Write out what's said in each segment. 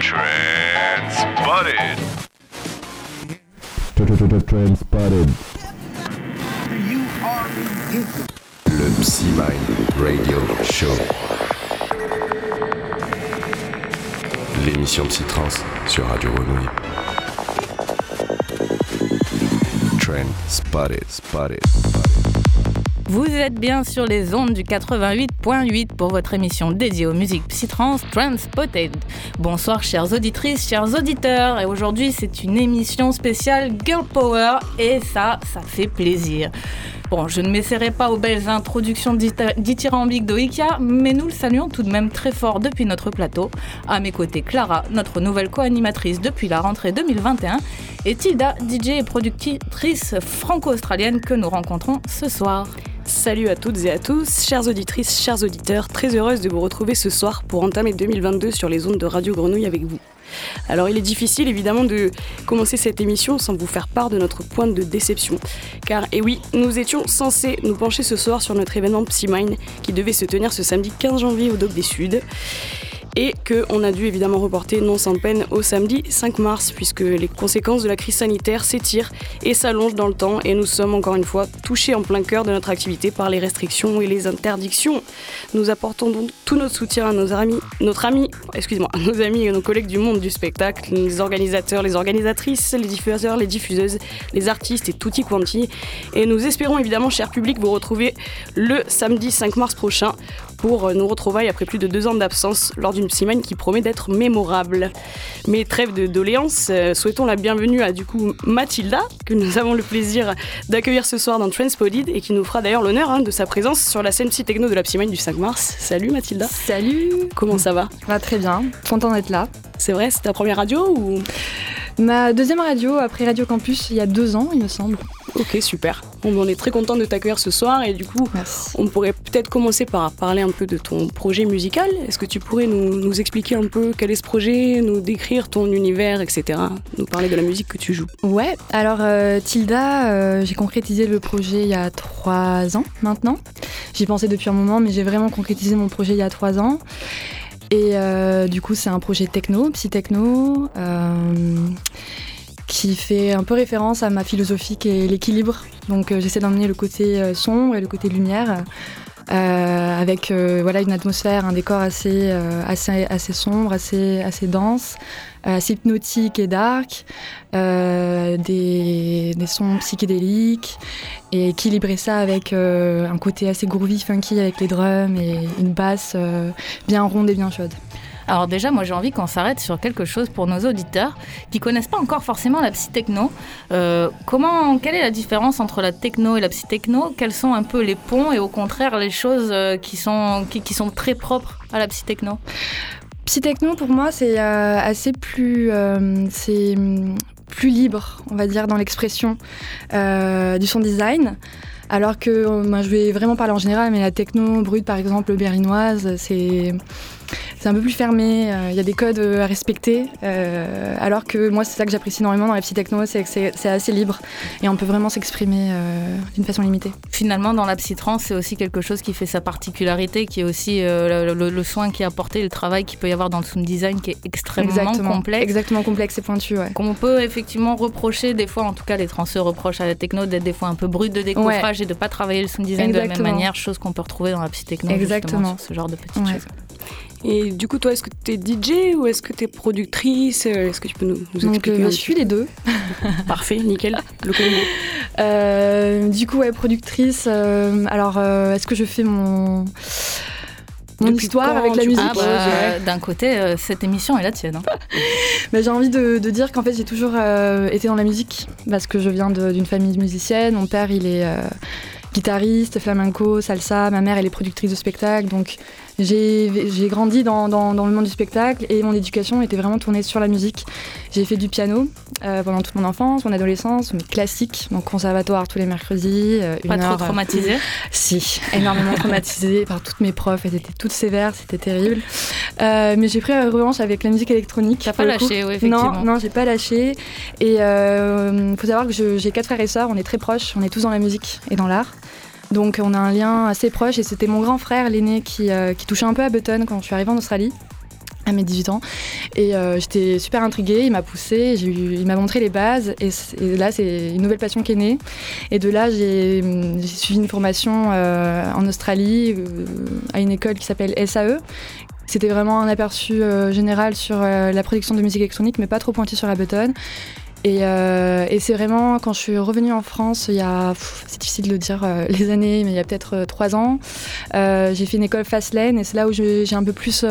Transpotted. Transpotted. Le Psy-Mind Radio Show. L'émission Psy-Trans sur Radio Grenouille. Trend Spotted, Spotted, Spotted. Vous êtes bien sur les ondes du 88.8 pour votre émission dédiée aux musiques psytrance Transpotted. Bonsoir chères auditrices, chers auditeurs, et aujourd'hui c'est une émission spéciale Girl Power et ça, ça fait plaisir. Bon, je ne m'essaierai pas aux belles introductions dithyrambiques d'Oikia, mais nous le saluons tout de même très fort depuis notre plateau. À mes côtés, Clara, notre nouvelle co-animatrice depuis la rentrée 2021, et Tilda, DJ et productrice franco-australienne que nous rencontrons ce soir. Salut à toutes et à tous, chères auditrices, chers auditeurs, très heureuse de vous retrouver ce soir pour entamer 2022 sur les ondes de Radio Grenouille avec vous. Alors il est difficile évidemment de commencer cette émission sans vous faire part de notre point de déception. Car, eh oui, nous étions censés nous pencher ce soir sur notre événement PsyMine qui devait se tenir ce samedi 15 janvier au Doc des Suds et qu'on a dû évidemment reporter non sans peine au samedi 5 mars puisque les conséquences de la crise sanitaire s'étirent et s'allongent dans le temps et nous sommes encore une fois touchés en plein cœur de notre activité par les restrictions et les interdictions. Nous apportons donc tout notre soutien à nos amis, notre ami, excusez-moi, nos amis et nos collègues du monde du spectacle, les organisateurs, les organisatrices, les diffuseurs, les diffuseuses, les artistes et tutti quanti. Et nous espérons évidemment, cher public, vous retrouver le samedi 5 mars prochain pour nous retrouver après plus de deux ans d'absence lors d'une semaine qui promet d'être mémorable. Mais trêve de doléances, euh, souhaitons la bienvenue à du coup Mathilda, que nous avons le plaisir d'accueillir ce soir dans Transpodied et qui nous fera d'ailleurs l'honneur hein, de sa présence sur la scène psy-techno de la Psymine du 5 mars. Salut Mathilda. Salut. Comment ça va? Va très bien, content d'être là. C'est vrai, c'est ta première radio ou? Ma deuxième radio après Radio Campus il y a deux ans, il me semble. Ok, super. on est très content de t'accueillir ce soir et du coup, on pourrait peut-être commencer par parler un peu de ton projet musical. Est-ce que tu pourrais nous, expliquer un peu quel est ce projet, nous décrire ton univers, etc. Nous parler de la musique que tu joues? Ouais, alors euh, Tilda, euh, j'ai concrétisé le projet il y a trois ans maintenant. J'y pensais depuis un moment, mais j'ai vraiment concrétisé mon projet il y a trois ans. Et euh, du coup, c'est un projet techno, psy-techno, euh, qui fait un peu référence à ma philosophie qui est l'équilibre. Donc euh, j'essaie d'emmener le côté sombre et le côté lumière. avec voilà une atmosphère, un décor assez, assez, assez sombre, assez, assez dense, assez hypnotique et dark, des, des, sons psychédéliques et équilibrer ça avec euh, un côté assez groovy, funky avec les drums et une basse euh, bien ronde et bien chaude. Alors déjà, moi j'ai envie qu'on s'arrête sur quelque chose pour nos auditeurs qui connaissent pas encore forcément la psy-techno. Euh, comment, quelle est la différence entre la techno et la psy-techno? Quels sont un peu les ponts et au contraire les choses qui sont, qui, sont très propres à la psy-techno? Psy-techno pour moi c'est assez plus, c'est plus libre, on va dire, dans l'expression euh, du son design. Alors que moi, je vais vraiment parler en général, mais la techno brute, par exemple, berlinoise, c'est c'est un peu plus fermé, euh, il y a des codes euh, à respecter. Euh, alors que moi, c'est ça que j'apprécie énormément dans la psy-techno, c'est que c'est assez libre et on peut vraiment s'exprimer d'une façon limitée. Finalement, dans la psy-trance, c'est aussi quelque chose qui fait sa particularité, qui est aussi le, soin qui est apporté, le travail qu'il peut y avoir dans le sound design qui est extrêmement complexe. Exactement complexe et pointu, ouais. Qu'on peut effectivement reprocher, des fois, en tout cas, les transeurs reprochent à la techno d'être des fois un peu brut de décoffrage et de pas travailler le sound design de la même manière, chose qu'on peut retrouver dans la psy-techno. Exactement. ce genre de petites choses. Et du coup, toi, est-ce que tu es DJ ou est-ce que tu es productrice Est-ce que tu peux nous, nous expliquer Donc, euh, Je suis les deux. Parfait, nickel, le combo. Euh, du coup, ouais, productrice. Euh, alors, est-ce que je fais mon mon histoire avec la musique. Ah, bah, D'un côté, cette émission est la tienne. Hein. Mais j'ai envie de, de dire qu'en fait, j'ai toujours été dans la musique parce que je viens d'une famille musicienne. Mon père, il est guitariste, flamenco, salsa. Ma mère, elle est productrice de spectacle. Donc, j'ai grandi dans, dans, le monde du spectacle et mon éducation était vraiment tournée sur la musique. J'ai fait du piano euh, pendant toute mon enfance, mon adolescence, mais classique, donc conservatoire tous les mercredis. Euh, Pas trop traumatisée Si, énormément traumatisée par toutes mes profs, elles étaient toutes sévères, c'était terrible. Euh, mais j'ai pris la revanche avec la musique électronique. T'as pas lâché, oui, effectivement. Non, non, j'ai pas lâché. Et il faut savoir que j'ai quatre frères et sœurs, on est très proches, on est tous dans la musique et dans l'art. Donc on a un lien assez proche et c'était mon grand frère, l'aîné, qui, euh, touchait un peu à Button quand je suis arrivée en Australie. à mes 18 ans. Et euh, j'étais super intriguée, il m'a poussé, il m'a montré les bases. Et, là, c'est une nouvelle passion qui est née. Et de là, j'ai suivi une formation euh, en Australie à une école qui s'appelle SAE. C'était vraiment un aperçu général sur la production de musique électronique, mais pas trop pointu sur la button. Euh, et, c'est vraiment quand je suis revenue en France, il y a, c'est difficile de le dire euh, les années, mais il y a peut-être euh, trois ans, j'ai fait une école Fastlane et c'est là où j'ai un peu plus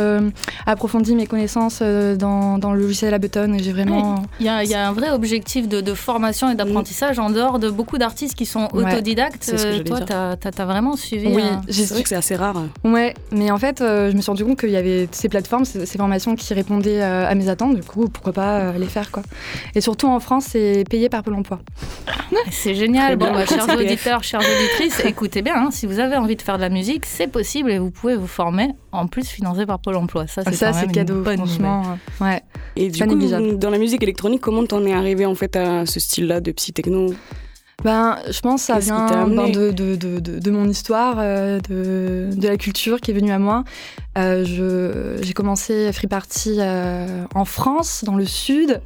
approfondi mes connaissances dans, le logiciel Ableton. Et j'ai vraiment. Il y, a un vrai objectif de, formation et d'apprentissage en dehors de beaucoup d'artistes qui sont autodidactes. toi, tu as, vraiment suivi. Oui, c'est vrai que c'est assez rare. Ouais, mais en fait, je me suis rendu compte qu'il y avait ces plateformes, ces, ces formations qui répondaient à mes attentes. Du coup, pourquoi pas les faire quoi. Et surtout en France, c'est payé par Pôle emploi. C'est génial. Bon, bah, chers auditeurs, chères auditrices, écoutez bien, hein, si vous avez envie de faire de la musique, c'est possible et vous pouvez vous former, en plus financé par Pôle emploi. Ça, c'est, ça, cadeau, franchement. Ouais. Et du coup, dans la musique électronique, comment t'en es arrivé en fait à ce style-là de psy-techno? Ben, je pense que ça vient ben, de, de, de, de, mon histoire, euh, de, de la culture qui est venue à moi. Euh, j'ai commencé Free Party euh, en France, dans le sud,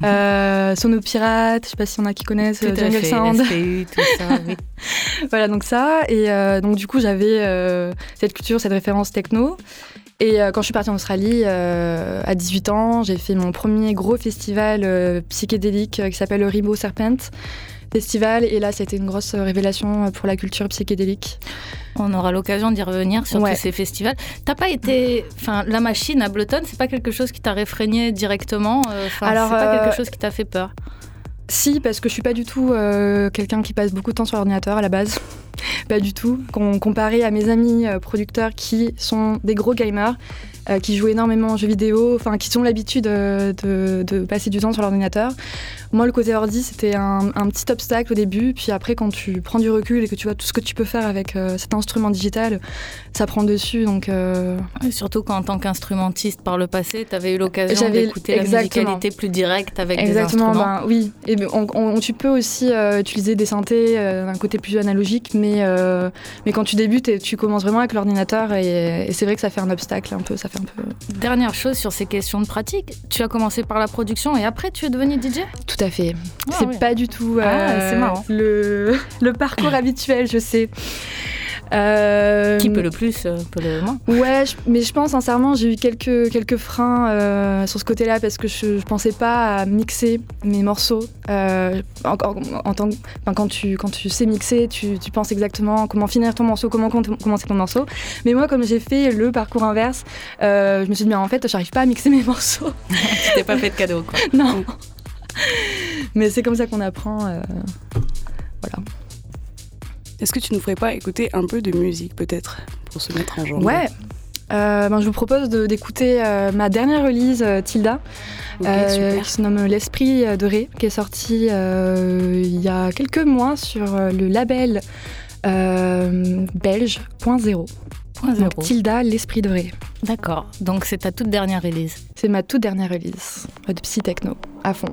mhm. euh, Sono Pirate, je sais pas s'il y en a qui connaissent tout Jungle Sound. tout ça, oui. voilà, donc ça. Et donc, du coup, j'avais cette culture, cette référence techno. Et quand je suis partie en Australie, à 18 ans, j'ai fait mon premier gros festival psychédélique qui s'appelle le Ribo Serpent festival. Et là, c'était une grosse révélation pour la culture psychédélique. On aura l'occasion d'y revenir sur tous ces festivals. T'as pas été, enfin, la machine à Ableton, c'est pas quelque chose qui t'a réfrégné directement. Euh, Alors, c'est pas quelque euh, chose qui t'a fait peur? Si, parce que je suis pas du tout euh, quelqu'un qui passe beaucoup de temps sur l'ordinateur à la base. pas du tout. comparé à mes amis producteurs qui sont des gros gamers, qui jouent énormément aux jeux vidéo, enfin qui ont l'habitude de, de, passer du temps sur l'ordinateur. Moi, le côté ordi, c'était un, petit obstacle au début. Puis après, quand tu prends du recul et que tu vois tout ce que tu peux faire avec euh, cet instrument digital, ça prend dessus. Donc, euh, surtout quand, en tant qu'instrumentiste par le passé, tu avais eu l'occasion d'écouter la musicalité plus directe avec exactement, des instruments. Ben, oui, et on, tu peux aussi euh, utiliser des synthés d'un côté plus analogique, mais, mais quand tu débutes, et tu commences vraiment avec l'ordinateur et, et c'est vrai que ça fait un obstacle un peu. Ça fait un peu... Dernière chose sur ces questions de pratique, tu as commencé par la production et après tu es devenu DJ tout à fait. Ah c'est pas du tout ah, euh, le, le, parcours habituel, je sais. Euh, Qui peut le plus, euh, peut le moins. Ouais, mais je pense sincèrement, j'ai eu quelques, quelques freins euh, sur ce côté-là parce que je, je pensais pas à mixer mes morceaux. En, en, tant, quand, tu, quand tu sais mixer, tu, tu, penses exactement comment finir ton morceau, comment commencer ton morceau. Mais moi, comme j'ai fait le parcours inverse, je me suis dit, mais en fait, j'arrive pas à mixer mes morceaux. tu t'es pas fait de cadeau, quoi. Non. Mais c'est comme ça qu'on apprend. Euh, voilà. Est-ce que tu ne ferais pas écouter un peu de musique peut-être pour se mettre en genre Ouais. Euh, ben, je vous propose d'écouter euh, ma dernière release, Tilda, qui se nomme L'Esprit de Ré, qui est sortie il y a quelques mois sur le label belge.0. Tilda, l'esprit de vrai. D'accord. Donc c'est ta toute dernière release. C'est ma toute dernière release de psy techno à fond.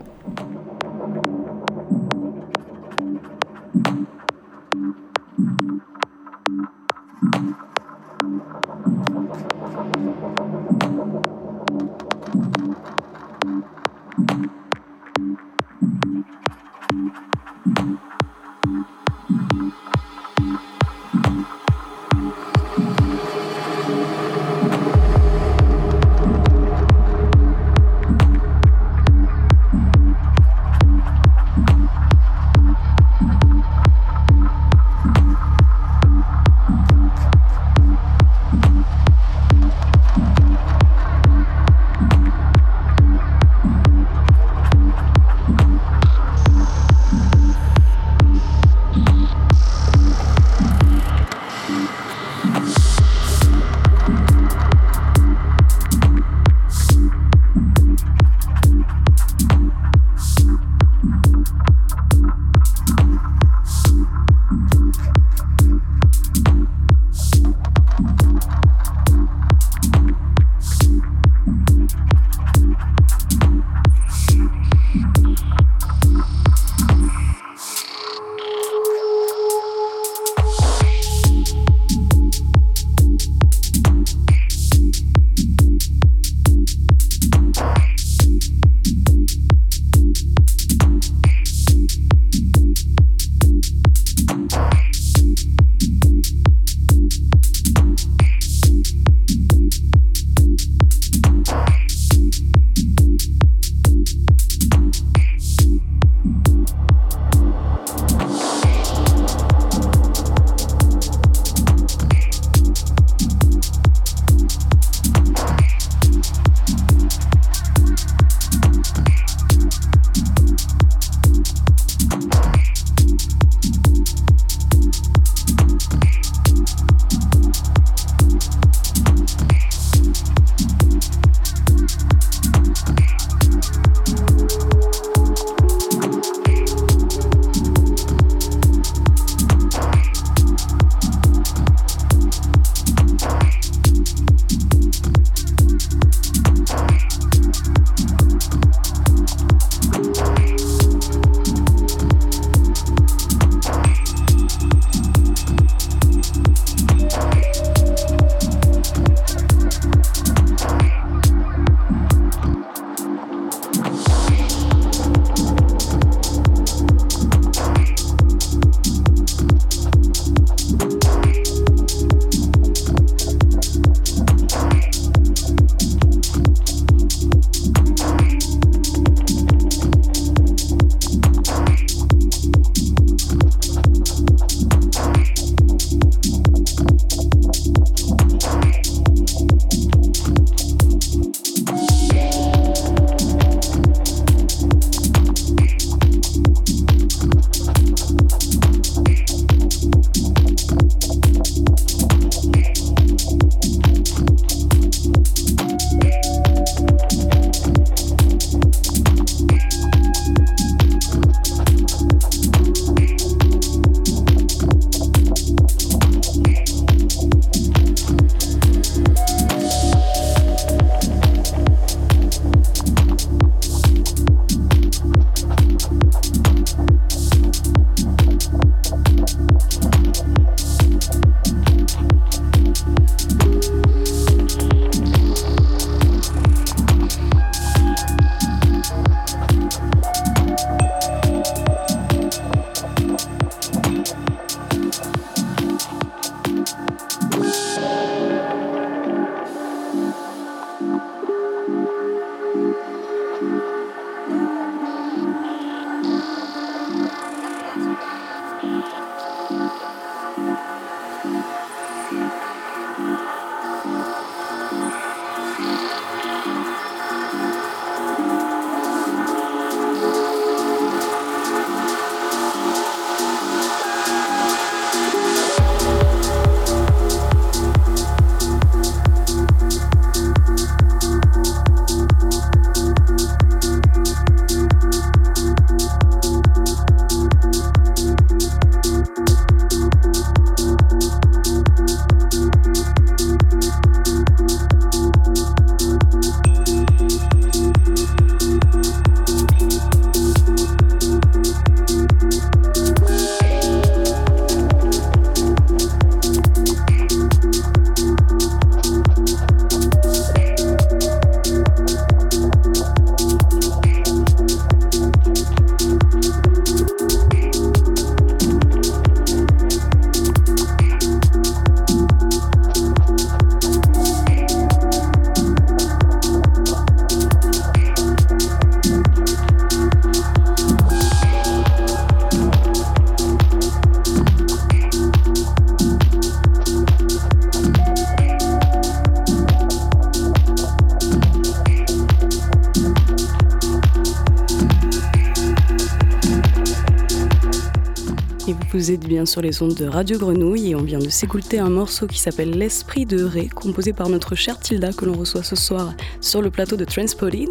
Sur les ondes de Radio Grenouille et on vient de s'écouter un morceau qui s'appelle L'Esprit de Ré, composé par notre chère Tilda que l'on reçoit ce soir sur le plateau de Transpotted.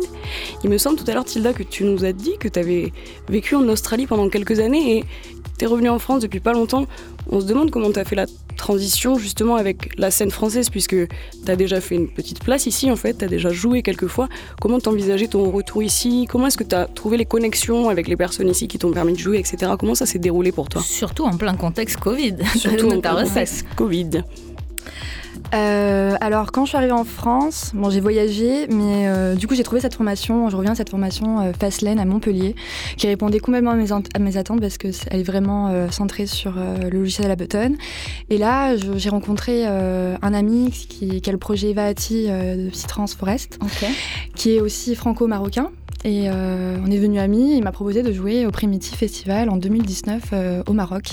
Il me semble tout à l'heure, Tilda, que tu nous as dit que tu avais vécu en Australie pendant quelques années et tu es revenu en France depuis pas longtemps. On se demande comment tu as fait la transition justement avec la scène française, puisque tu as déjà fait une petite place ici en fait, tu as déjà joué quelques fois. Comment t'envisageais ton retour ici? Comment est-ce que tu as trouvé les connexions avec les personnes ici qui t'ont permis de jouer, etc. Comment ça s'est déroulé pour toi? Surtout en plein contexte Covid. Surtout en ta recette. contexte Covid. Euh, alors, quand je suis arrivée en France, bon, j'ai voyagé, mais euh, du coup, j'ai trouvé cette formation. Je reviens de cette formation euh, Fastlane à Montpellier, qui répondait complètement à mes, ent- à mes attentes parce qu'elle est vraiment euh, centrée sur euh, le logiciel Ableton. Et là, j'ai rencontré euh, un ami qui, qui a le projet Evaati euh, de Psytrance Forest, Ok. qui est aussi franco-marocain. Et euh, on est devenu amis. Il m'a proposé de jouer au Primitive Festival en 2019 euh, au Maroc.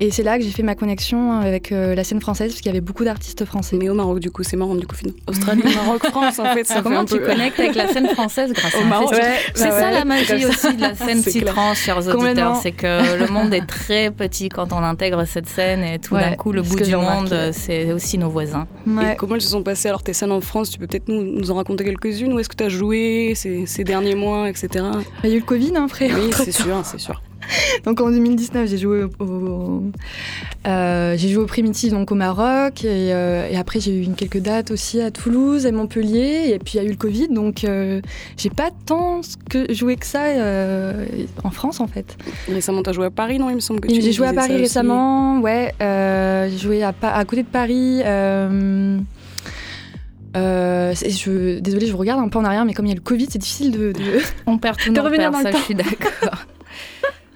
Et c'est là que j'ai fait ma connexion avec euh, la scène française, parce qu'il y avait beaucoup d'artistes français. Mais au Maroc, du coup, c'est marrant, du coup, finalement. Australie, Maroc, France, en fait, ça fait Comment un tu peu... connectes avec la scène française grâce à Au un Maroc. Ouais, C'est bah ça ouais, la magie ça. aussi de la scène. Psytrance, chers auditeurs. C'est que le monde est très petit quand on intègre cette scène et tout Ouais, d'un coup, le bout du monde, c'est aussi nos voisins. Ouais. Et comment elles se sont passées alors tes scènes en France Tu peux peut-être nous, nous en raconter quelques-unes Où est-ce que tu as joué ces, ces derniers mois, etc. Il y a eu le Covid, hein, frère. Oui, c'est sûr, c'est sûr. Donc en 2019, j'ai joué au, au- euh, j'ai joué au Primitive donc au Maroc et, euh, et après j'ai eu une, quelques dates aussi à Toulouse, à Montpellier et puis il y a eu le Covid donc euh, j'ai pas tant que joué que ça en France en fait. Récemment, tu as joué à Paris, non Il me semble que tu J'ai joué à Paris aussi. récemment, ouais. j'ai joué à côté de Paris. Euh, je, désolée, je vous regarde un peu en arrière, mais comme il y a le Covid, c'est difficile de. de- On perd tout De revenir dans le temps. je suis d'accord.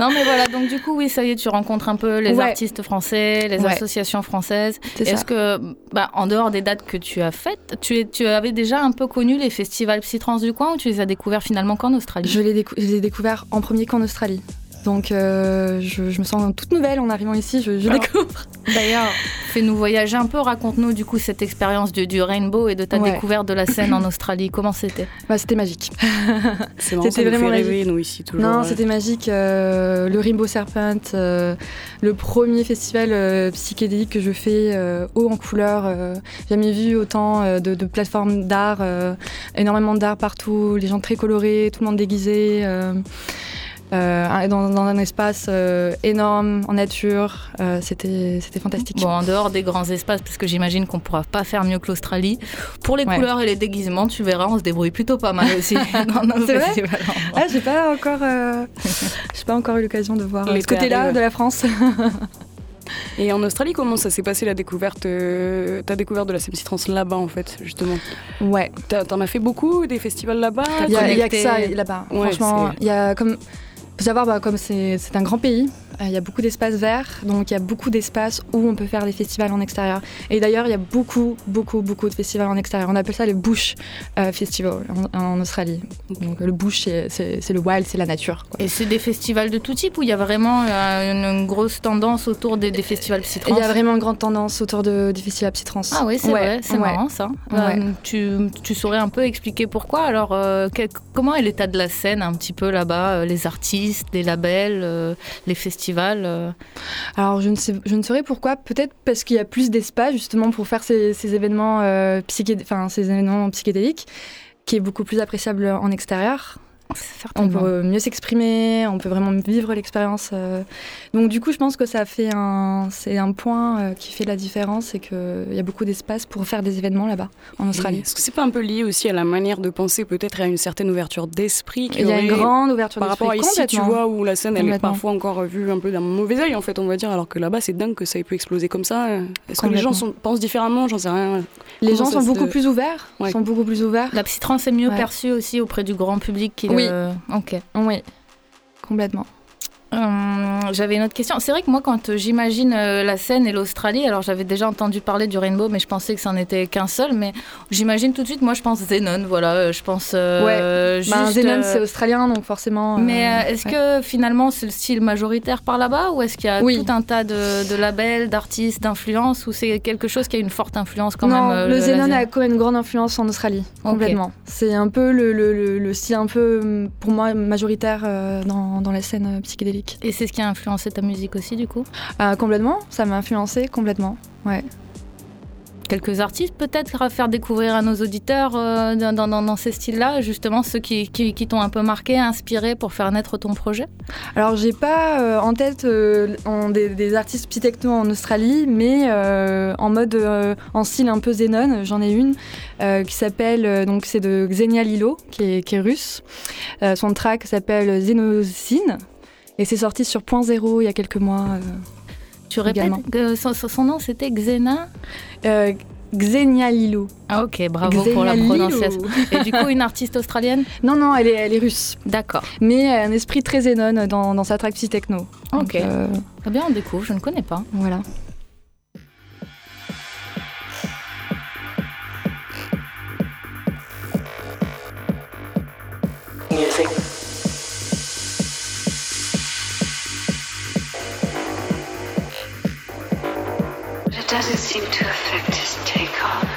Non mais voilà, donc du coup oui, ça y est, tu rencontres un peu les Ouais. artistes français, les Ouais. associations françaises. Est-ce que, bah, en dehors des dates que tu as faites, tu, avais déjà un peu connu les festivals psytrance du coin ou tu les as découverts finalement qu'en Australie? Je l'ai décou- je l'ai découvert en premier qu'en Australie. Donc euh, je, je me sens toute nouvelle en arrivant ici, je, je Alors, découvre. D'ailleurs, fais-nous voyager un peu, raconte-nous du coup cette expérience du, du Rainbow et de ta Ouais. découverte de la scène en Australie. Comment c'était? Bah, c'était magique. C'est C'était fait vraiment rêver, nous, ici, toujours. Non, ouais. c'était magique. euh, le Rainbow Serpent, euh, le premier festival psychédélique que je fais, haut en couleur. jamais vu autant de, de plateformes d'art, énormément d'art partout, les gens très colorés, tout le monde déguisé. Euh, dans, dans un espace euh, énorme, en nature, euh, c'était c'était fantastique. Bon, en dehors des grands espaces, parce que j'imagine qu'on pourra pas faire mieux que l'Australie. Pour les Ouais. couleurs et les déguisements, tu verras, on se débrouille plutôt pas mal aussi dans nos C'est vrai festivals. Ah, j'ai pas encore, euh, j'ai pas encore eu l'occasion de voir ce côté-là de la France. Et en Australie, comment ça s'est passé la découverte euh, Ta découverte de la scène Trans là-bas, en fait, justement? Ouais. T'en as fait beaucoup, des festivals là-bas? Il y, a- il y a que ça là-bas. Ouais, Franchement, il y a comme. Faut savoir, bah, comme c'est un grand pays, il y a beaucoup d'espaces verts, donc il y a beaucoup d'espaces où on peut faire des festivals en extérieur. Et d'ailleurs, il y a beaucoup, beaucoup, beaucoup de festivals en extérieur. On appelle ça les Bush euh, Festival en, en Australie. Donc le Bush, c'est- le wild, c'est la nature. quoi. Et c'est des festivals de tout type où il y a vraiment euh, une, une grosse tendance autour des, des festivals Et psytrance Il y a vraiment une grande tendance autour de, des festivals psytrance. Ah oui, c'est Ouais, vrai, c'est ouais. marrant ça. Ouais. Euh, tu, tu saurais un peu expliquer pourquoi? Alors, euh, quel- comment est l'état de la scène un petit peu là-bas euh, Les artistes, les labels, euh, les festivals? Euh, Alors, je ne, saurais pourquoi. Peut-être parce qu'il y a plus d'espace justement pour faire ces, euh, événements psychédéliques, qui est beaucoup plus appréciable en extérieur. On peut mieux s'exprimer, on peut vraiment vivre l'expérience. euh. Donc, du coup, je pense que ça fait un, c'est un point euh, qui fait la différence, c'est qu'il y a beaucoup d'espace pour faire des événements là-bas, en Australie. Est-ce que c'est pas un peu lié aussi à la manière de penser, peut-être à une certaine ouverture d'esprit Il y a une grande ouverture Par rapport à d'esprit, ici, tu vois, où la scène, elle est parfois encore vue un peu d'un mauvais œil, en fait, on va dire, alors que là-bas, c'est dingue que ça ait pu exploser comme ça. Est-ce que les gens sont- pensent différemment? J'en sais rien. Les Comment gens sont beaucoup plus ouverts, Ouais. sont beaucoup plus ouverts. La psytrance est mieux Ouais. perçue aussi auprès du grand public. Qui, Oui. euh, Ok. Oui, complètement. Hum, j'avais une autre question. C'est vrai que moi, quand euh, j'imagine euh, la scène et l'Australie, alors j'avais déjà entendu parler du Rainbow, mais je pensais que ça n'en était qu'un seul. Mais j'imagine tout de suite, moi, je pense Zenon. Voilà, euh, je pense euh, juste. Bah, Zenon, euh, c'est australien, donc forcément. euh, Mais euh, est-ce ouais. que finalement c'est le style majoritaire par là-bas ou est-ce qu'il y a Oui. tout un tas de, de labels, d'artistes, d'influences ou c'est quelque chose qui a une forte influence quand non, même euh, le Zenon Zen- a quand même une grande influence en Australie, complètement. C'est un peu le, le- le- le style un peu, pour moi, majoritaire euh, dans, dans la scène euh, psychédélique. Musique. Et c'est ce qui a influencé ta musique aussi, du coup? Euh, complètement, ça m'a influencé complètement. Ouais. Quelques artistes peut-être à faire découvrir à nos auditeurs euh, dans, dans- dans ces styles-là, justement ceux qui, qui- qui t'ont un peu marqué, inspiré pour faire naître ton projet? Alors j'ai pas euh, en tête euh, en- des, des artistes psy-techno en Australie, mais en mode en style un peu Zenon, j'en ai une euh, qui s'appelle euh, donc c'est de Xenia Lilo qui est, qui est russe. Euh, son track s'appelle Xenocine et c'est sorti sur Point Zéro il y a quelques mois. euh. Tu répètes Également. que son, son- son nom c'était Xena Euh, Xenia Lilo. Ah ok, bravo pour la Lilo. prononciation. Et du coup une artiste australienne Non non, elle est, elle est russe, D'accord. mais un esprit très Zenon dans, dans sa track psy-techno. Donc, Ok. euh, Très bien, on découvre, je ne connais pas. voilà. Doesn't seem to affect his takeoff.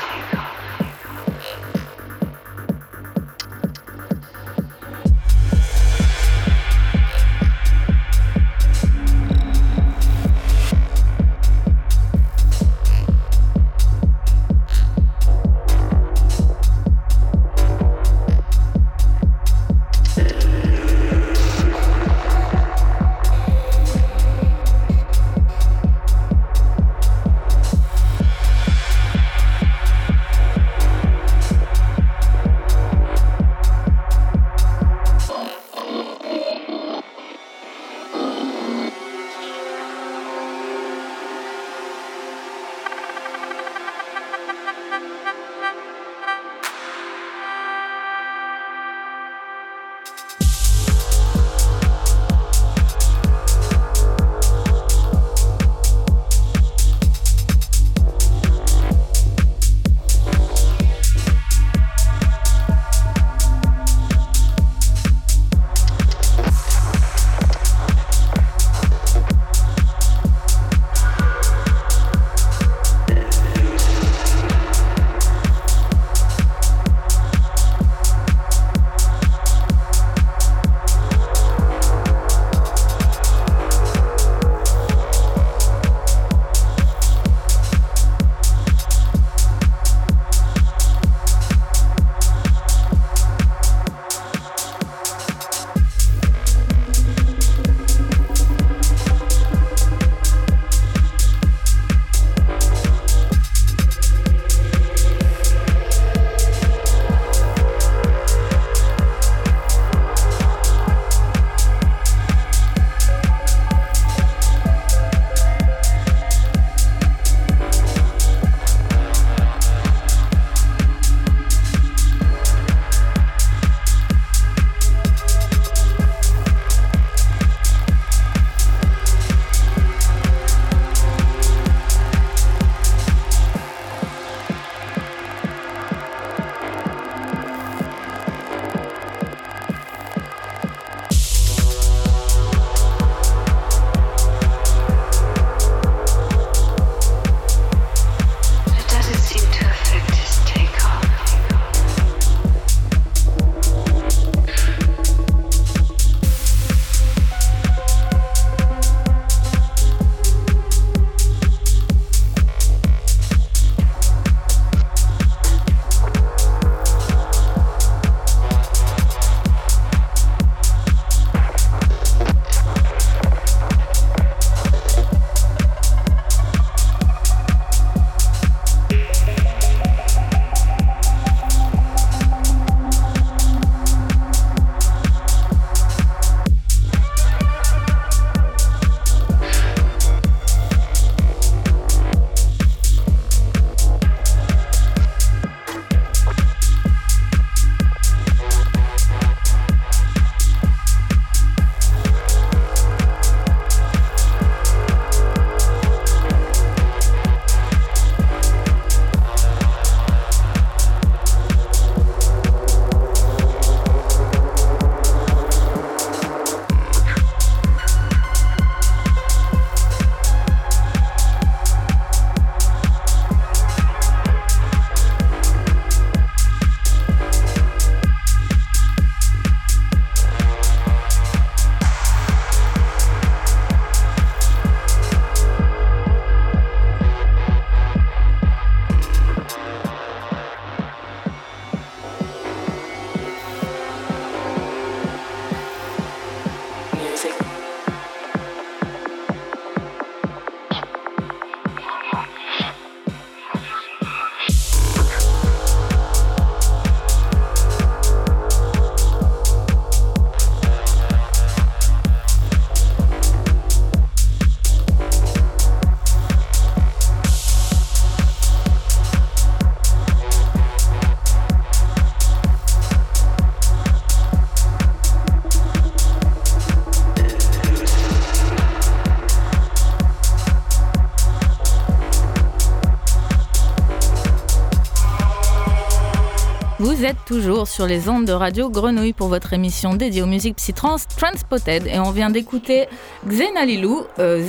Vous êtes toujours sur les ondes de radio Grenouille pour votre émission dédiée aux musiques psytrance Transpotted et on vient d'écouter Xenalilou, euh,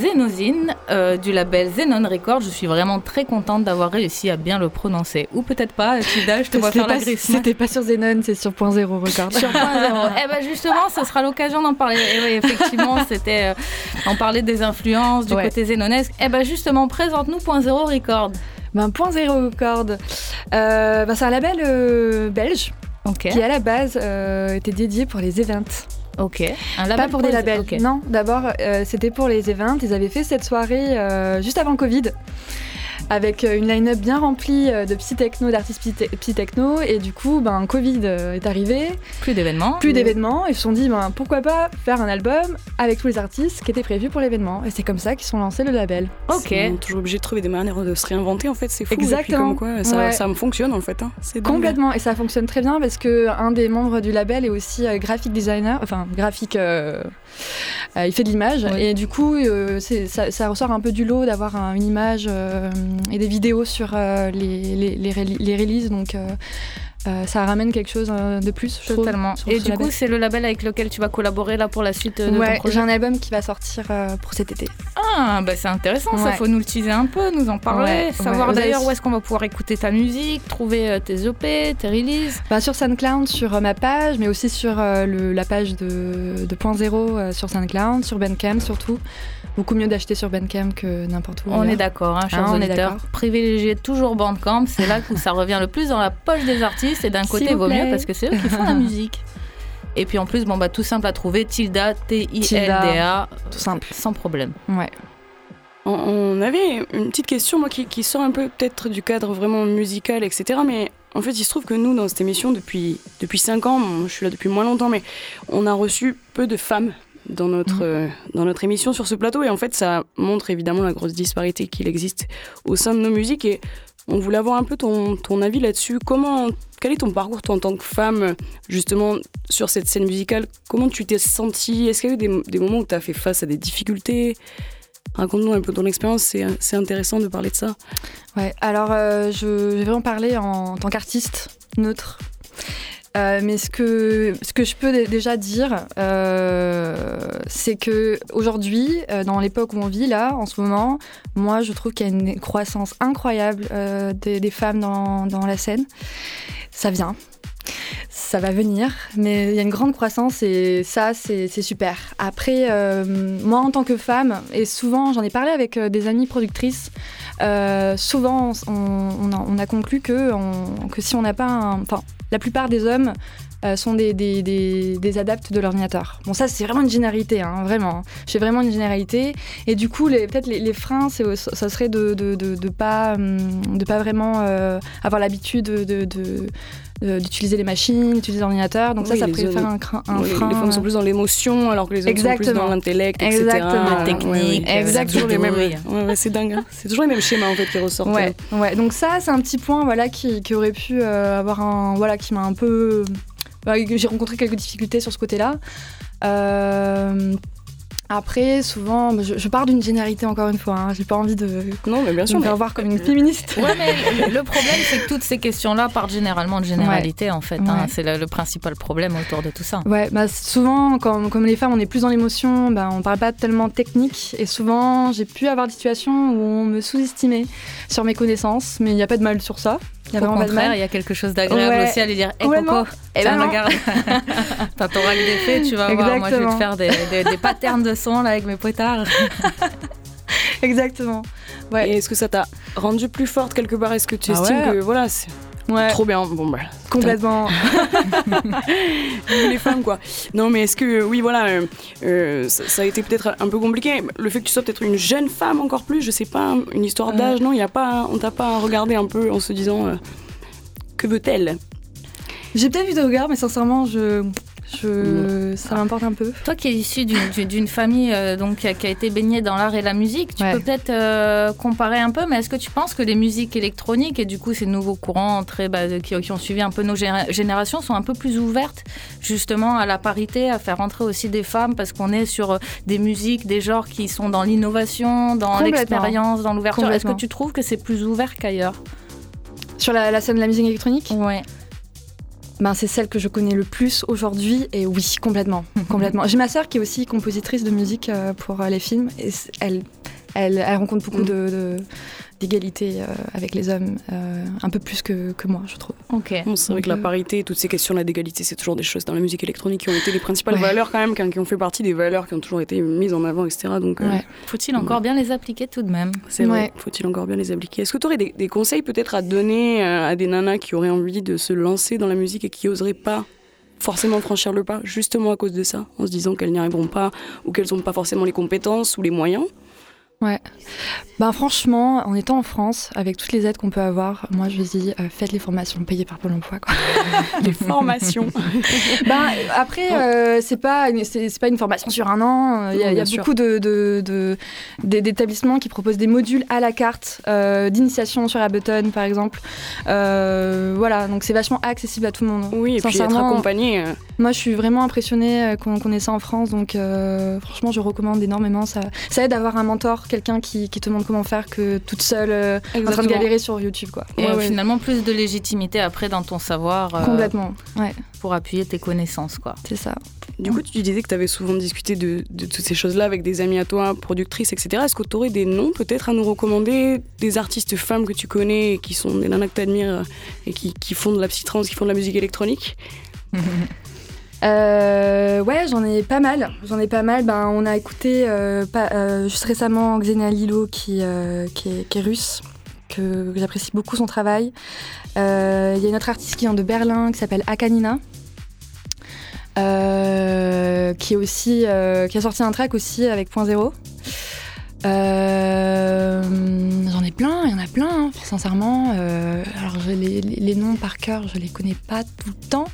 euh, du label Xenon Records. Je suis vraiment très contente d'avoir réussi à bien le prononcer. Ou peut-être pas, Tilda, je te vois faire la griffe. C'était pas sur Zenon, c'est sur Point Zéro Record. Sur. Eh ben justement, ce sera l'occasion d'en parler. Et oui, effectivement, c'était euh, on parlait des influences du Ouais. côté zénonesque. Eh ben justement, présente-nous Point Zéro Record. Ben, Point Zéro Record, euh, ben, c'est un label euh, belge qui à la base euh, était dédié pour les events. Ok. Un Pas pour des labels. Non, d'abord euh, c'était pour les events. Ils avaient fait cette soirée euh, juste avant le Covid. Avec euh, une line-up bien remplie euh, de psy-techno, d'artistes psy- psy-techno. Et du coup, ben, Covid euh, est arrivé, Plus d'événements. plus d'événements. Et ils se sont dit, ben, pourquoi pas faire un album avec tous les artistes qui étaient prévus pour l'événement. Et c'est comme ça qu'ils sont lancés le label. Ok. Ils sont toujours obligés de trouver des manières de se réinventer en fait, c'est fou. Et puis Exactement. comme quoi, ça, Ouais. ça me fonctionne en fait. hein. Complètement, et ça fonctionne très bien parce que un des membres du label est aussi graphic designer, enfin graphique, euh, euh, il fait de l'image et du coup euh, ça, ça ressort un peu du lot d'avoir un- une image euh, et des vidéos sur euh, les, les, les, reli- les releases, donc euh, euh, ça ramène quelque chose euh, de plus. je Totalement. Et du label. coup, c'est le label avec lequel tu vas collaborer là pour la suite euh, de ouais, ton j'ai projet. un album qui va sortir euh, pour cet été. Ah, bah c'est intéressant, ça Ouais. faut nous le teaser un peu, nous en parler, Ouais, savoir d'ailleurs avez- où est-ce qu'on va pouvoir écouter ta musique, trouver euh, tes EP, tes releases. Bah, sur SoundCloud, sur euh, ma page, mais aussi sur euh, le- la page de, de Point Zéro euh, sur SoundCloud, sur Bandcamp surtout. Beaucoup mieux d'acheter sur Bandcamp que n'importe où. On est d'accord, hein, chers Ah, on est auditeurs. d'accord. Privilégiez toujours Bandcamp, c'est là où ça revient le plus dans la poche des artistes et d'un côté vous vaut mieux parce que c'est eux qui font la musique. Et puis en plus, bon bah tout simple à trouver, Tilda, T-I-L-D-A, Tout simple. sans problème. Ouais. On, on avait une petite question, moi, qui, qui sort un peu peut-être du cadre vraiment musical, etc. Mais en fait, il se trouve que nous, dans cette émission, depuis, depuis 5 ans, bon, je suis là depuis moins longtemps, mais on a reçu peu de femmes dans notre, euh, dans notre émission sur ce plateau. Et en fait, ça montre évidemment la grosse disparité qu'il existe au sein de nos musiques. Et on voulait avoir un peu ton, ton avis là-dessus. Comment, quel est ton parcours toi, en tant que femme, justement, sur cette scène musicale? Comment tu t'es sentie? Est-ce qu'il y a eu des, des moments où tu as fait face à des difficultés? Raconte-nous un peu ton expérience, c'est c'est intéressant de parler de ça. Ouais, alors euh, je vais vraiment parler en, tant qu'artiste neutre. Euh, mais ce que, je peux dé- déjà dire, euh, c'est que aujourd'hui, euh, dans l'époque où on vit là, en ce moment, moi je trouve qu'il y a une croissance incroyable des, femmes dans, la scène. Ça vient. Ça va venir, mais il y a une grande croissance et ça, c'est super. Après, moi en tant que femme, et souvent j'en ai parlé avec des amies productrices, souvent on, a, on a conclu que, si on n'a pas un... la plupart des hommes euh, sont des, adaptes de l'ordinateur. Bon, ça, c'est vraiment une généralité, hein, vraiment. J'ai vraiment une généralité. Et du coup, peut-être les, freins, ça serait de ne hum, pas vraiment euh, avoir l'habitude de, de- de- de- d'utiliser les machines, d'utiliser l'ordinateur. Donc Oui, ça, ça peut faire un, crin- un les, frein. les femmes sont plus dans l'émotion, alors que les hommes sont plus dans l'intellect, etc. Exactement. La technique, Ouais, euh, toujours les mêmes. Ouais, ouais, c'est dingue. hein. C'est toujours les mêmes schémas en fait qui ressortent. Ouais, ouais. Donc ça, c'est un petit point, voilà, qui, qui aurait pu euh, avoir un, voilà, qui m'a un peu, bah, j'ai rencontré quelques difficultés sur ce côté-là. Euh, Après, souvent, je, je pars d'une généralité encore une fois. hein. J'ai pas envie de, Non, mais bien sûr. me mais- faire voir comme une féministe. Ouais, mais le- problème, c'est que toutes ces questions-là partent généralement de généralité, en fait. hein. C'est le, le principal problème autour de tout ça. Ouais, bah souvent, comme, comme les femmes, on est plus dans l'émotion, bah, on parle pas tellement technique. Et souvent, j'ai pu avoir des situations où on me sous-estimait sur mes connaissances, mais il n'y a pas de mal sur ça. Il y a Au contraire, il y a quelque chose d'agréable Ouais. aussi à lui dire Hé Complètement. Coco, Eh tiens, ben regarde, t'as ton rack tu vas voir. Moi, je vais te Exactement. faire des, des- des patterns de son là, avec mes potards. Exactement. Ouais. Et est-ce que ça t'a rendu plus forte quelque part? Est-ce que tu Ah estimes ouais. que voilà, c'est Ouais, trop bien Bon, bah, complètement. Les femmes quoi. Non mais est-ce que oui voilà euh, euh, ça, ça a été peut-être un peu compliqué. Le fait que tu sois peut-être une jeune femme encore plus, je sais pas, une histoire d'âge, non, il y a pas, on t'a pas regardé un peu en se disant euh, que veut-elle? J'ai peut-être vu des regards, mais sincèrement, je. Je, ça m'importe un peu. Toi qui es issu d'une- famille euh, donc, qui a, été baignée dans l'art et la musique, tu Ouais. peux peut-être euh, comparer un peu, mais est-ce que tu penses que les musiques électroniques et du coup ces nouveaux courants très, bah, qui, qui ont suivi un peu nos géné- générations sont un peu plus ouvertes justement à la parité, à faire entrer aussi des femmes parce qu'on est sur euh, des musiques, des genres qui sont dans l'innovation, dans l'expérience, dans l'ouverture. Est-ce que tu trouves que c'est plus ouvert qu'ailleurs? Sur la, la scène de la musique électronique? Ouais. Ben, c'est celle que je connais le plus aujourd'hui et oui, complètement, complètement. J'ai ma sœur qui est aussi compositrice de musique euh, pour euh, les films et elle, elle, elle rencontre beaucoup Mm. de- de- d'égalité euh, avec les hommes, euh, un peu plus que, que moi, je trouve. Ok. Bon, c'est vrai que la euh, parité, toutes ces questions-là d'égalité, c'est toujours des choses dans la musique électronique qui ont été les principales Ouais. valeurs quand même, qui ont fait partie des valeurs qui ont toujours été mises en avant, etc. Donc euh, Ouais. Faut-il encore bien les appliquer tout de même? C'est vrai, Ouais. faut-il encore bien les appliquer? Est-ce que tu aurais des, des conseils peut-être à donner à des nanas qui auraient envie de se lancer dans la musique et qui oseraient pas forcément franchir le pas, justement à cause de ça, en se disant qu'elles n'y arriveront pas ou qu'elles n'ont pas forcément les compétences ou les moyens? Ben franchement, en étant en France, avec toutes les aides qu'on peut avoir, moi je dis euh, faites les formations payées par Pôle Emploi. Quoi. Les formations. Ben, après, euh, c'est pas une- c'est pas une formation sur un an. Il y a, il y beaucoup de, de- de- d'é- d'établissements qui proposent des modules à la carte euh, d'initiation sur Ableton, par exemple. Euh, voilà, donc c'est vachement accessible à tout le monde. oui, et puis être accompagné. Moi, je suis vraiment impressionnée qu'on ait ça en France. Donc, franchement, je recommande énormément. Ça, ça aide d'avoir un mentor, quelqu'un qui, qui te montre comment faire que toute seule euh, en train de galérer sur YouTube. Quoi. Et Ouais, euh, ouais. finalement, plus de légitimité après dans ton savoir euh, Complètement. Ouais, pour appuyer tes connaissances, quoi. c'est ça. Du coup, tu disais que tu avais souvent discuté de, de toutes ces choses-là avec des amis à toi, productrices, etc. Est-ce que tu aurais des noms peut-être à nous recommander, des artistes femmes que tu connais et qui sont des nanas que tu admires et qui, qui font de la psytrance, qui font de la musique électronique? Euh, ouais, j'en ai pas mal. J'en ai pas mal. Ben, on a écouté euh, euh, juste récemment Xenia Lilo qui, euh, qui, est, russe, que, j'apprécie beaucoup son travail. Il y a une autre artiste qui vient de Berlin qui s'appelle Akanina. qui est aussi qui a sorti un track aussi avec Point Zéro. J'en ai plein, il y en a plein, hein, sincèrement. Alors les, les- les noms par cœur, je les connais pas tout le temps.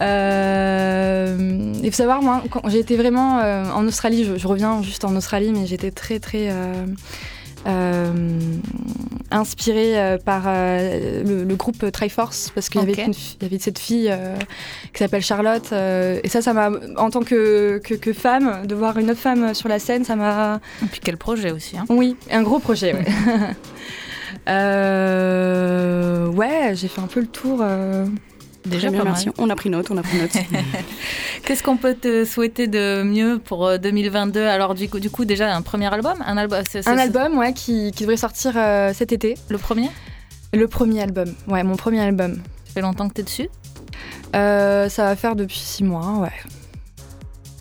Euh, il faut savoir, moi, quand j'ai été vraiment euh, en Australie, je, je reviens juste en Australie, mais j'étais très très euh, euh, inspirée par le, le groupe Triforce parce qu'il y, avait une fi- il y avait cette fille qui s'appelle Charlotte et ça, ça m'a, en tant que, que, que femme, de voir une autre femme sur la scène, ça m'a, Et puis quel projet aussi. Hein. oui, un gros projet, ouais. Ouais, j'ai fait un peu le tour. Euh. Déjà Très bien, mal. On a pris note, on a pris note. Qu'est-ce qu'on peut te souhaiter de mieux pour euh, 2022 Alors du coup, du coup, déjà un premier album, un album, c'est- c'est- Un album, ouais, qui, qui devrait sortir euh, cet été. le premier? Le premier album, ouais, mon premier album. Ça fait longtemps que t'es dessus? Euh, ça va faire depuis six mois, ouais.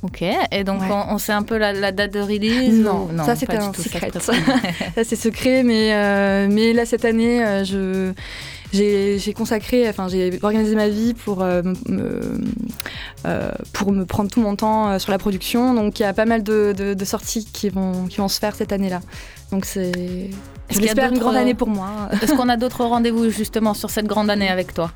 Ok. Et donc Ouais. on, on sait un peu la, la date de release Non, ou- ça, c'était pas du un ça, secret. Ça, c'est secret, mais, euh, mais là, cette année, euh, je. J'ai consacré, enfin j'ai organisé ma vie pour, euh, me, euh, pour me prendre tout mon temps euh, sur la production. Donc il y a pas mal de, de- de sorties qui vont, qui vont se faire cette année-là. Donc c'est, qu'il je y a l'espère, une grande année pour moi. Est-ce qu'on a d'autres rendez-vous justement sur cette grande année avec toi?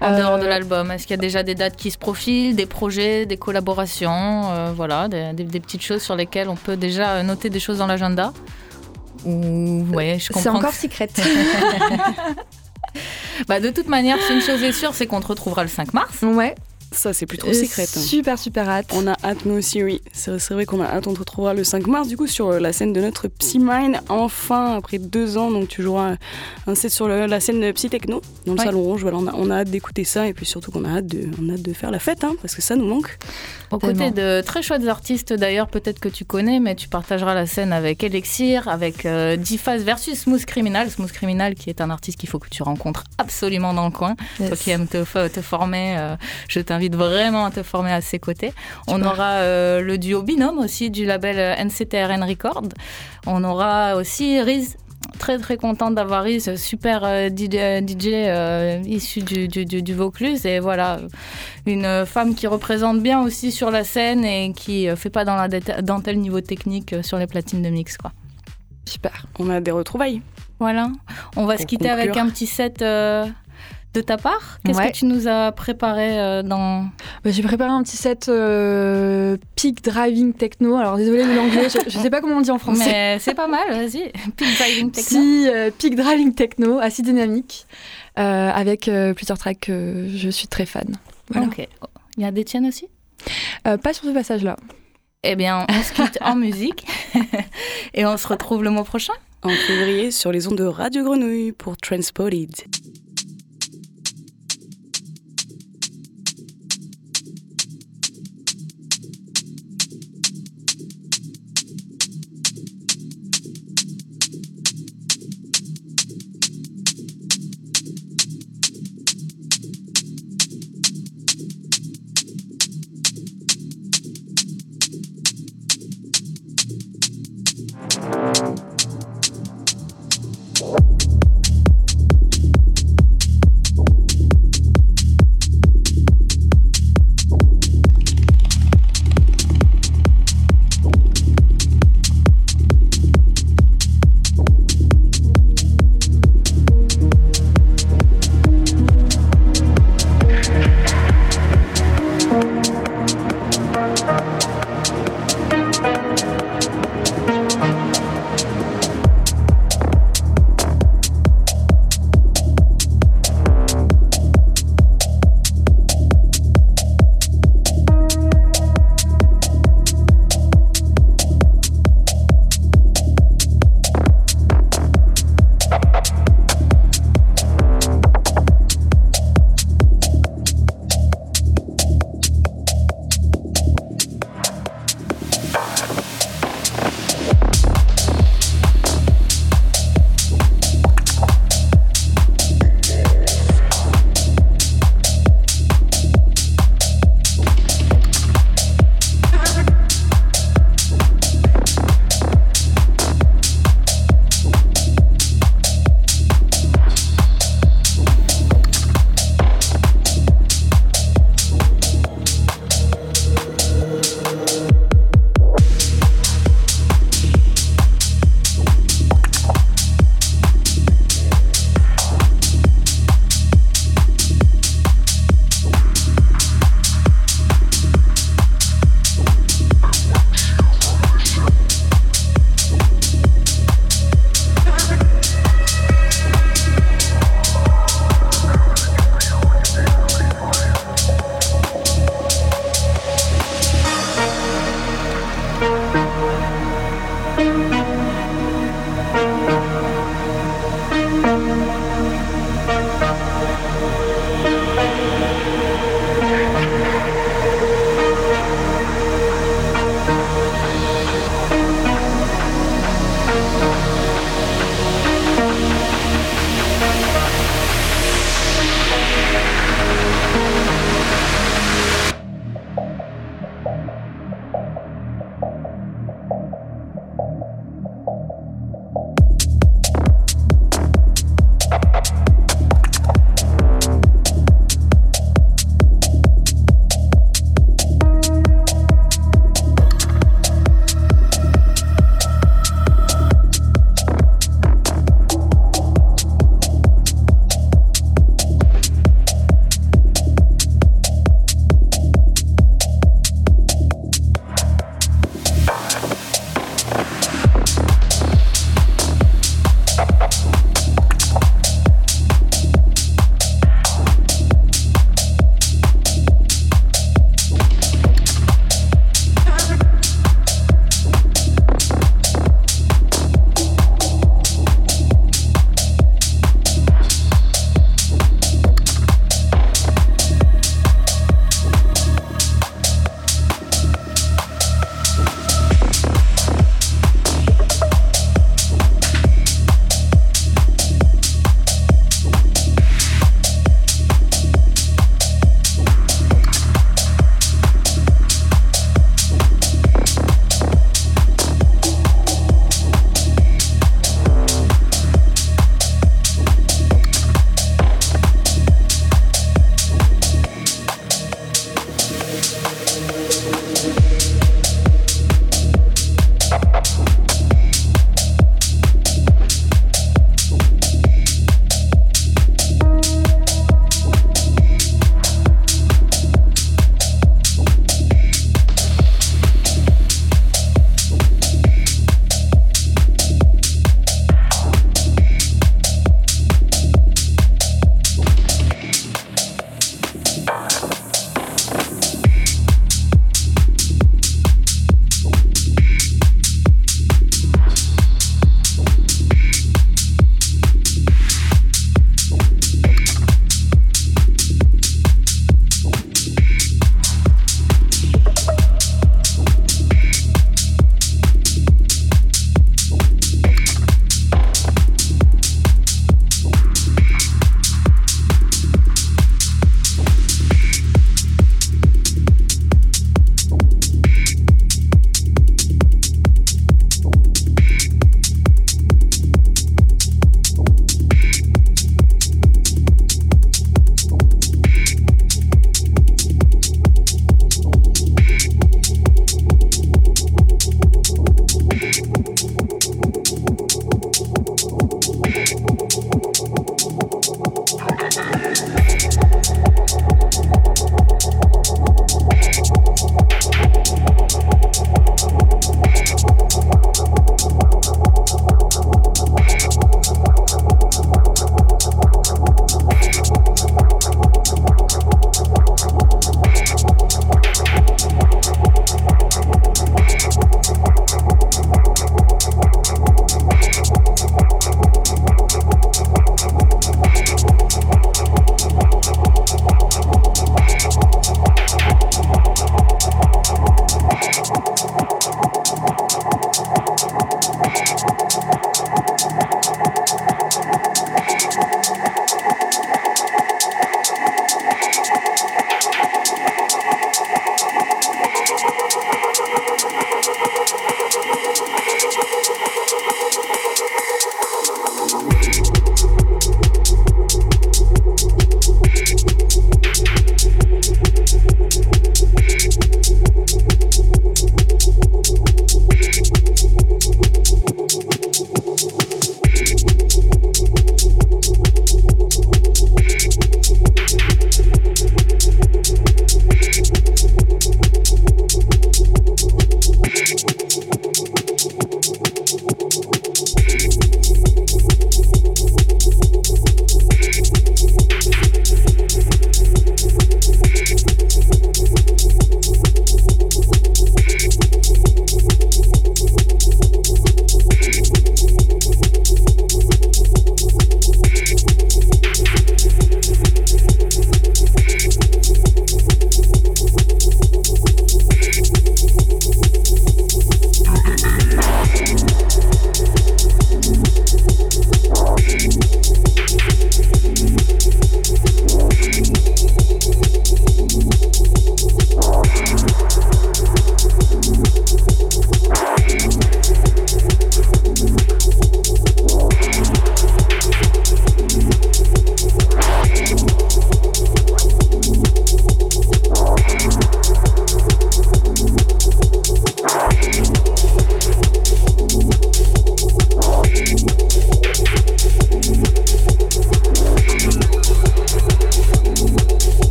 En dehors de l'album, est-ce qu'il y a déjà des dates qui se profilent, des projets, des collaborations, euh, voilà, des, des- des petites choses sur lesquelles on peut déjà noter des choses dans l'agenda? Ou ouais, je comprends. C'est encore que- secret. Bah, de toute manière, si une chose est sûre, c'est qu'on te retrouvera le 5 mars. ouais. Ça, c'est plus trop Euh, secret. hein. Super, super hâte. On a hâte, nous aussi, oui. C'est vrai qu'on a hâte, on te retrouvera le 5 mars, du coup, sur euh, la scène de notre Psymine. Enfin, après deux ans, donc tu joueras un set sur le- la scène Psy Techno, dans le Ouais. Salon Rouge. Voilà, on a, on a hâte d'écouter ça, et puis surtout qu'on a hâte de, on a hâte de faire la fête, hein, parce que ça nous manque. Aux côtés de très chouettes artistes d'ailleurs, peut-être que tu connais, mais tu partageras la scène avec Elixir, avec euh, Difaz versus Smooth Criminal. Smooth Criminal qui est un artiste qu'il faut que tu rencontres absolument dans le coin. Toi qui aimes te, te former, euh, je t'invite vraiment à te former à ses côtés. On aura euh, le duo Binôme aussi du label euh, NCTRN Record. On aura aussi Riz. Très très contente d'avoir Riz, super euh, DJ, DJ, euh, issu du, du, du, du Vaucluse. Et voilà, une euh, femme qui représente bien aussi sur la scène et qui euh, fait pas dans la dentelle niveau technique euh, sur les platines de mix. Quoi. Super. On a des retrouvailles. Voilà, on va se quitter conclure. avec un petit set euh, de ta part. Qu'est-ce Ouais. que tu nous as préparé euh, dans... Bah, J'ai préparé un petit set euh, peak driving techno. Alors désolé de l'anglais, je, je sais pas comment on dit en français. Mais c'est pas mal, vas-y. Peak Driving Techno. Si, euh, peak driving techno, assez dynamique, euh, avec euh, plusieurs tracks que je suis très fan. Voilà. Ok. Il y a des tiennes aussi? Euh, pas sur ce passage-là. Eh bien, on se quitte en musique et on se retrouve le mois prochain. En février, sur les ondes de Radio Grenouille pour Transpotted.